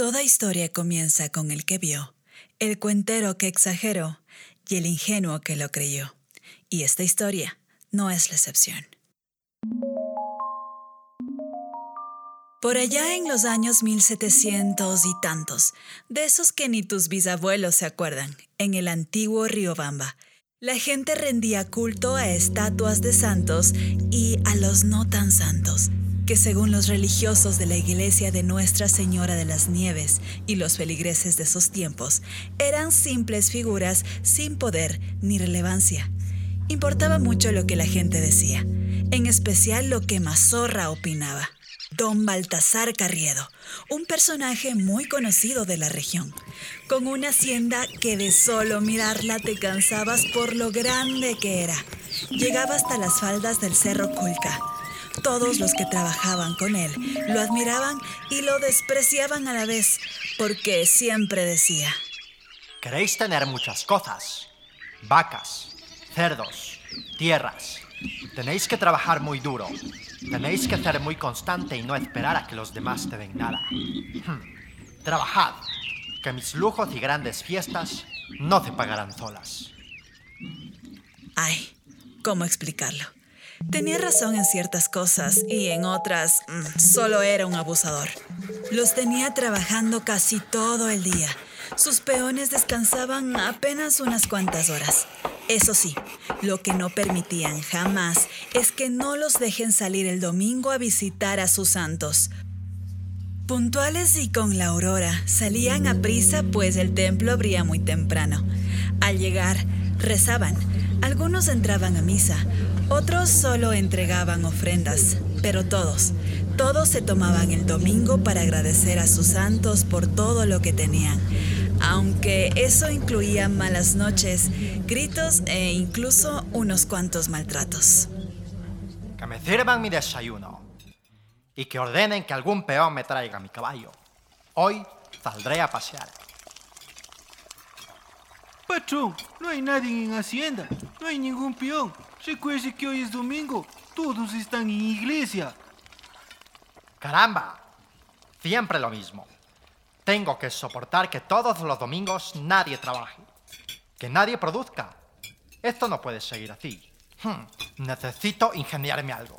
Toda historia comienza con el que vio, el cuentero que exageró y el ingenuo que lo creyó. Y esta historia no es la excepción. Por allá en los años 1700 y tantos, de esos que ni tus bisabuelos se acuerdan, en el antiguo Riobamba, la gente rendía culto a estatuas de santos y a los no tan santos, que según los religiosos de la iglesia de Nuestra Señora de las Nieves y los feligreses de esos tiempos, eran simples figuras sin poder ni relevancia. Importaba mucho lo que la gente decía, en especial lo que Mazorra opinaba. Don Baltasar Carriedo, un personaje muy conocido de la región, con una hacienda que de solo mirarla te cansabas por lo grande que era. Llegaba hasta las faldas del Cerro Culca. Todos los que trabajaban con él lo admiraban y lo despreciaban a la vez, porque siempre decía, Queréis tener muchas cosas, vacas, cerdos, tierras. Tenéis que trabajar muy duro, Tenéis que ser muy constante y no esperar a que los demás te den nada. Hmm. Trabajad, que mis lujos y grandes fiestas no te pagarán solas. Ay, ¿cómo explicarlo? Tenía razón en ciertas cosas y en otras mm, solo era un abusador. Los tenía trabajando casi todo el día. Sus peones descansaban apenas unas cuantas horas. Eso sí, lo que no permitían jamás es que no los dejen salir el domingo a visitar a sus santos. Puntuales y con la aurora, salían a prisa pues el templo abría muy temprano. Al llegar, rezaban. Algunos entraban a misa, otros solo entregaban ofrendas, pero todos, todos se tomaban el domingo para agradecer a sus santos por todo lo que tenían aunque eso incluía malas noches, gritos e incluso unos cuantos maltratos. Que me sirvan mi desayuno y que ordenen que algún peón me traiga mi caballo. Hoy saldré a pasear. Patrón, no hay nadie en Hacienda, no hay ningún peón. Recuerde que hoy es domingo, todos están en iglesia. Caramba, siempre lo mismo. Tengo que soportar que todos los domingos nadie trabaje, que nadie produzca. Esto no puede seguir así. Hmm, necesito ingeniarme algo.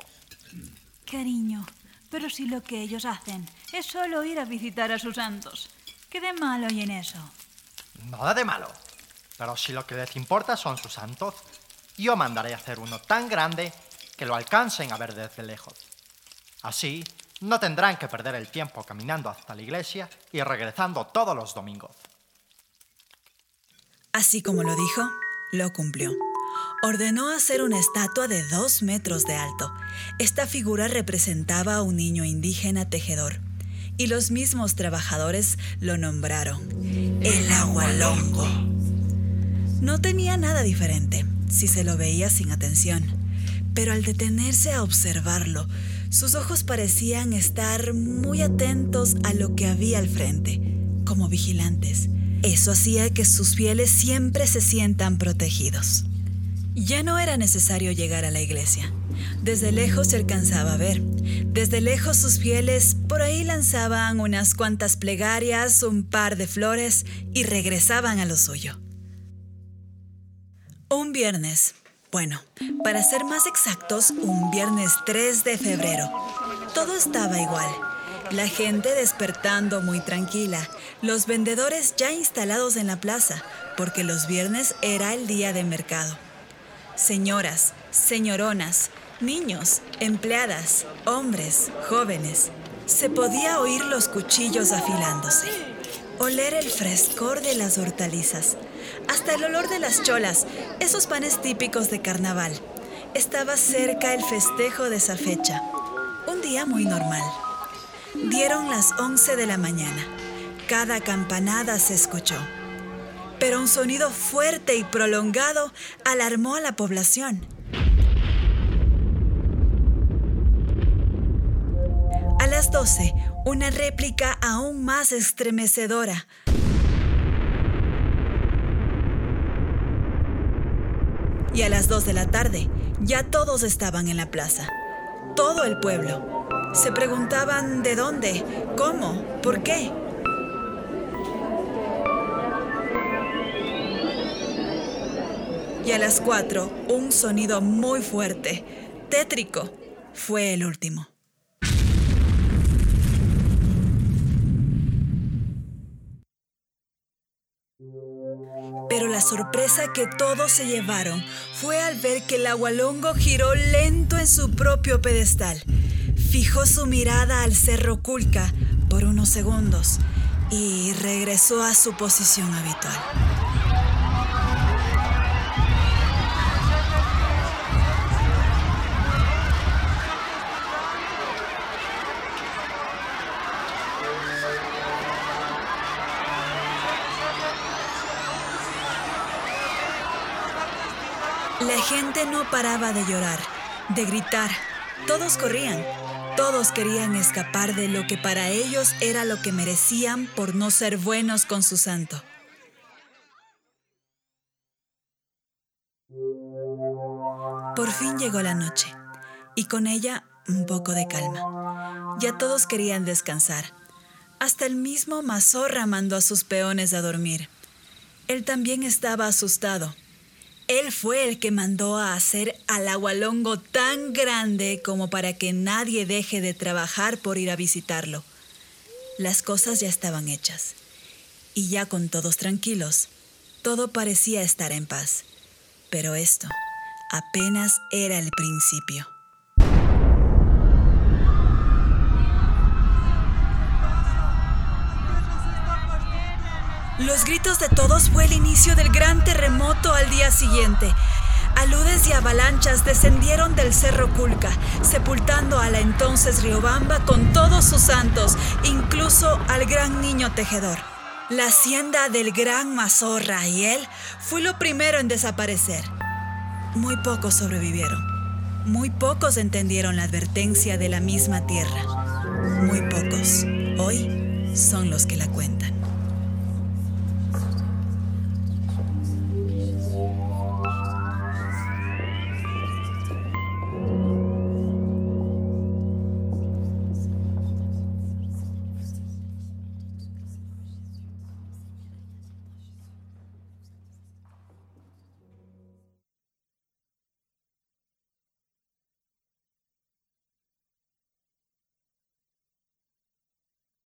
Cariño, pero si lo que ellos hacen es solo ir a visitar a sus santos, ¿qué de malo hay en eso? Nada de malo. Pero si lo que les importa son sus santos, yo mandaré hacer uno tan grande que lo alcancen a ver desde lejos. Así no tendrán que perder el tiempo caminando hasta la iglesia y regresando todos los domingos. Así como lo dijo, lo cumplió. Ordenó hacer una estatua de dos metros de alto. Esta figura representaba a un niño indígena tejedor. Y los mismos trabajadores lo nombraron el agualongo. No tenía nada diferente, si se lo veía sin atención. Pero al detenerse a observarlo, sus ojos parecían estar muy atentos a lo que había al frente, como vigilantes. Eso hacía que sus fieles siempre se sientan protegidos. Ya no era necesario llegar a la iglesia. Desde lejos se alcanzaba a ver. Desde lejos sus fieles por ahí lanzaban unas cuantas plegarias, un par de flores y regresaban a lo suyo. Viernes, bueno, para ser más exactos, un viernes 3 de febrero. Todo estaba igual. La gente despertando muy tranquila, los vendedores ya instalados en la plaza, porque los viernes era el día de mercado. Señoras, señoronas, niños, empleadas, hombres, jóvenes. Se podía oír los cuchillos afilándose, oler el frescor de las hortalizas, hasta el olor de las cholas, esos panes típicos de carnaval. Estaba cerca el festejo de esa fecha, un día muy normal. Dieron las 11 de la mañana. Cada campanada se escuchó. Pero un sonido fuerte y prolongado alarmó a la población. 1912, una réplica aún más estremecedora. Y a las 2 de la tarde, ya todos estaban en la plaza. Todo el pueblo. Se preguntaban de dónde, cómo, por qué. Y a las 4, un sonido muy fuerte, tétrico, fue el último. Pero la sorpresa que todos se llevaron fue al ver que el agualongo giró lento en su propio pedestal. Fijó su mirada al cerro Culca por unos segundos y regresó a su posición habitual. La gente no paraba de llorar, de gritar. Todos corrían. Todos querían escapar de lo que para ellos era lo que merecían por no ser buenos con su santo. Por fin llegó la noche y con ella un poco de calma. Ya todos querían descansar. Hasta el mismo Mazorra mandó a sus peones a dormir. Él también estaba asustado él fue el que mandó a hacer al agualongo tan grande como para que nadie deje de trabajar por ir a visitarlo. Las cosas ya estaban hechas. Y ya con todos tranquilos, todo parecía estar en paz. Pero esto apenas era el principio. Los gritos de todos fue el inicio del gran terremoto al día siguiente. Aludes y avalanchas descendieron del cerro Culca, sepultando a la entonces Riobamba con todos sus santos, incluso al gran niño tejedor. La hacienda del gran Mazorra y él fue lo primero en desaparecer. Muy pocos sobrevivieron. Muy pocos entendieron la advertencia de la misma tierra. Muy pocos hoy son los que la cuentan.